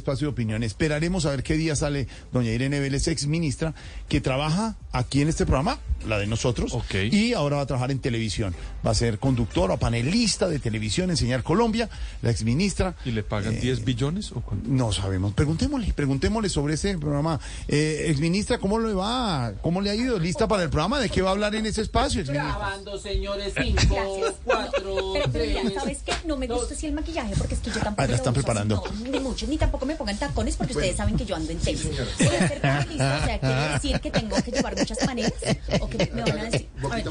Espacio de opinión. Esperaremos a ver qué día sale doña Irene Vélez, ex ministra, que trabaja aquí en este programa, la de nosotros, Ok. y ahora va a trabajar en televisión. Va a ser conductora o panelista de televisión en Señal Colombia, la ex ministra. ¿Y le pagan Eh, 10 billones o cuánto? No sabemos. Preguntémosle, preguntémosle sobre ese programa. Eh, ex ministra, ¿cómo le va? ¿Cómo le ha ido? ¿Lista para el programa? ¿De qué va a hablar en ese espacio? Grabando, señores. Cinco, Gracias. cuatro, Pero, pero mira, tres. ¿sabes qué? No me gusta así el maquillaje porque es que yo tampoco. Ah, la lo están uso así, preparando. no, ni mucho, ni tampoco me pongan tacones porque ustedes saben que yo ando en tenis. Voy a ser panelista, o sea, quiere decir que tengo que llevar muchas panelas o que me van a decir. a ver,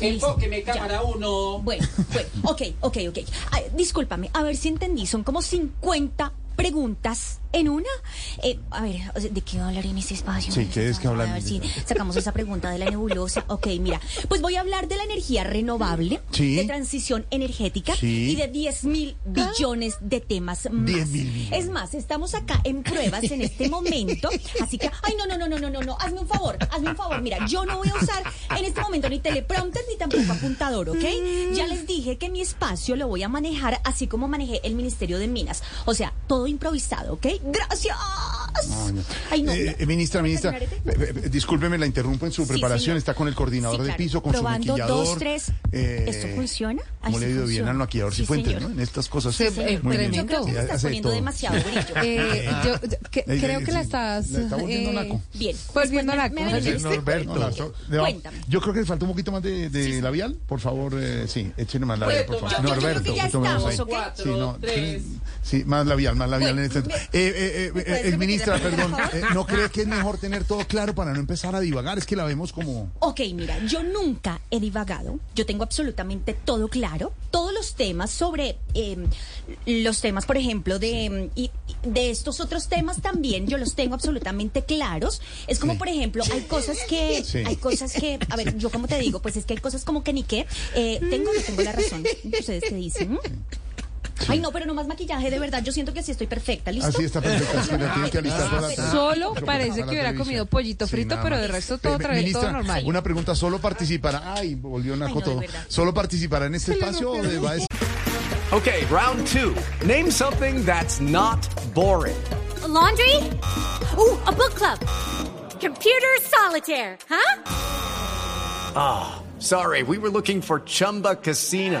Enfóqueme, Ya. cámara uno. Bueno, bueno, ok, ok, ok. Ay, discúlpame, a ver si entendí. Son como 50 preguntas en una. Eh, a ver, ¿de qué va a hablar en este espacio? Sí, ¿qué es que hablar? A ver si sacamos esa pregunta de la nebulosa. Ok, mira, pues voy a hablar de la energía renovable, Sí. de transición energética Sí. y de 10 mil billones de temas más. 10 mil. Es más, estamos acá en pruebas en este momento, así que, ay, no, no, no, no, no, no, no, hazme un favor, hazme un favor. Mira, yo no voy a usar en este momento ni teleprompter ni tampoco apuntador, ¿ok? Ya les dije que mi espacio lo voy a manejar así como manejé el Ministerio de Minas. O sea, todo improvisado, ¿ok? ¡Gracias! Ay, no. Eh, no. ministra, ministra, eh, eh, discúlpeme, la interrumpo en su Sí, preparación. señor. Está con el coordinador Sí, de claro. piso, con Probando, su maquillador. dos, tres. Eh, ¿Esto funciona? Ay, ¿Cómo le ha ido bien al maquillador Sí, Cifuentes. ¿no? En estas cosas. Sí, eh, Muy bien. Yo creo que estás poniendo todo. demasiado brillo. Eh, yo, yo- que- Eh, creo eh, que la estás. la está volviendo eh, naco. Bien. Volviendo Después naco. me- me Oye, bendice. No, la so- le va- Cuéntame. Yo creo que le falta un poquito más de, de labial. Por favor, eh, sí, écheme más labial, por favor. ¿ok? Sí, no, Tres. sí, más labial, más labial en este. me- Eh, eh, ¿no cree que es mejor tener todo claro para no empezar a divagar? Es que la vemos como. Ok, mira, yo nunca he divagado, yo tengo absolutamente todo claro, todos los temas sobre eh, los temas, por ejemplo, de, em, y, de estos otros temas también, yo los tengo absolutamente claros. Es como, Sí. por ejemplo, hay cosas que, Sí. hay cosas que, a ver, yo como te digo, pues es que hay cosas como que ni qué, eh, tengo o no tengo la razón. ¿Ustedes qué dicen? Ay, no, pero no más maquillaje, de verdad, yo siento que así estoy perfecta, ¿listo? Así está la que alistar para la- Solo parece que hubiera comido pollito frito, pero de resto todo Eh, trae todo ministra, normal. Una pregunta, ¿solo participará? Ay, volvió naco Ay, no, de todo. ¿Solo participará en este espacio o le va a decir? Okay, round two. Name something that's not boring. laundry? Ooh, a book club. Computer solitaire, huh? Sorry, we were looking for Chumba Casino.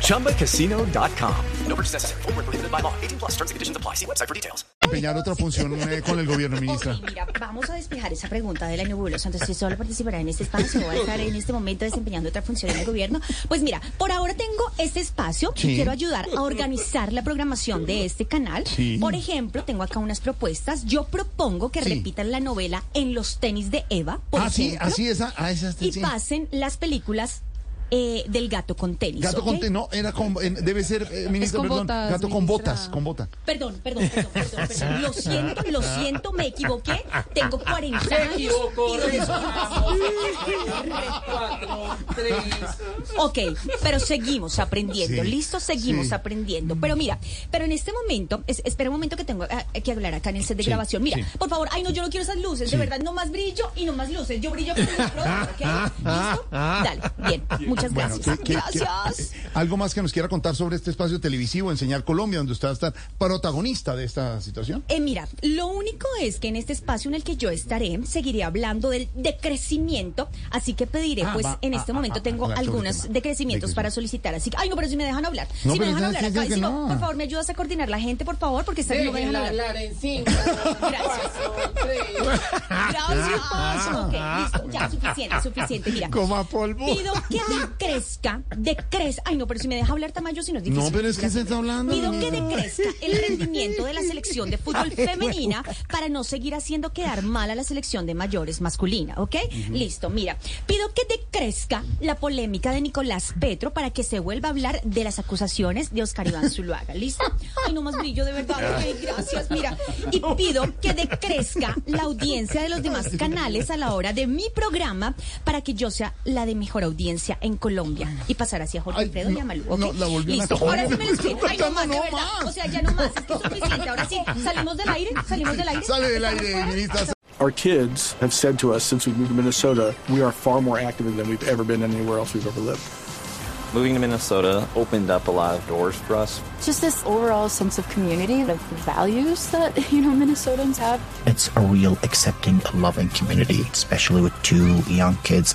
ChumbaCasino.com. No purchase necessary. Where prohibited by law. 18 plus terms and conditions apply. See website for details. Empeñar otra función eh, con el gobierno, ministra. Ok, mira, vamos a despejar esa pregunta de la nebulosa. Entonces, si solo participará en este espacio o va a estar en este momento desempeñando otra función en el gobierno. Pues mira, por ahora tengo este espacio Sí. y quiero ayudar a organizar la programación de este canal. Sí. Por ejemplo, tengo acá unas propuestas. Yo propongo que Sí. repitan la novela En los tenis de Eva, por Ah, sí, ejemplo, así esa, ah, esa, y sí. pasen las películas eh, del gato con tenis. Gato con te- no, era con, eh, debe ser, eh, ministra, con perdón, botas, gato con botas, con bota. Perdón, perdón, perdón, perdón, perdón. Lo siento, lo siento, me equivoqué. Tengo 40 Se años. equivocó. y dos. Cuatro, tres. Ok, pero seguimos aprendiendo, Sí, ¿listo? Seguimos sí. aprendiendo. Pero mira, pero en este momento, es- espera un momento que tengo ah, que hablar acá en el set de Sí, grabación. Mira, sí. por favor, ay no, yo no quiero esas luces, Sí. de verdad, no más brillo y no más luces. Yo brillo con el producto, ¿ok? ¿Listo? Dale, bien, muchas Bueno, gracias. ¿qué- qué- gracias. eh, algo más que nos quiera contar sobre este espacio televisivo, Enseñar Colombia, donde usted va a estar protagonista de esta situación. Eh, mira, lo único es que en este espacio en el que yo estaré, seguiré hablando del decrecimiento, así que pediré, Ah, pues va, en ah, este ah, momento ah, tengo algunos decrecimientos para solicitar, así que, ay no, pero si me dejan hablar, No, si me dejan hablar acá, si no, no. por favor me ayudas a coordinar la gente, por favor, porque esta no me dejan hablar. hablar en cinco. Gracias. Gracias. Ok, listo, ya, suficiente, suficiente, mira. Como a polvo. Pido que decrezca, decrezca. Ay, no, pero si me deja hablar Tamayo, si no es difícil. No, pero es que se está hablando. Pido que decrezca el rendimiento de la selección de fútbol femenina para no seguir haciendo quedar mal a la selección de mayores masculina, ¿ok? Listo, mira. Pido que decrezca la polémica de Nicolás Petro para que se vuelva a hablar de las acusaciones de Oscar Iván Zuluaga. ¿Listo? Ay, no más brillo, de verdad. Ok, gracias. Mira. Y pido que decrezca la audiencia de los demás canales a la hora de mi programa para que yo sea la de mejor audiencia en Colombia y pasar hacia Jorge Alfredo y no, a Malú. ¿ok? no, la volvió Listo. cosa. Ahora sí me lo escribo. Ay, no más, de verdad. más. O sea, ya no más. Es que es suficiente. Ahora sí, salimos del aire. Salimos del aire. Sale del aire, ministra. Our kids have said to us since we moved to Minnesota, we are far more active than we've ever been anywhere else we've ever lived. Moving to Minnesota opened up a lot of doors for us. Just this overall sense of community, of values that, you know, Minnesotans have. It's a real accepting, loving community, especially with two young kids.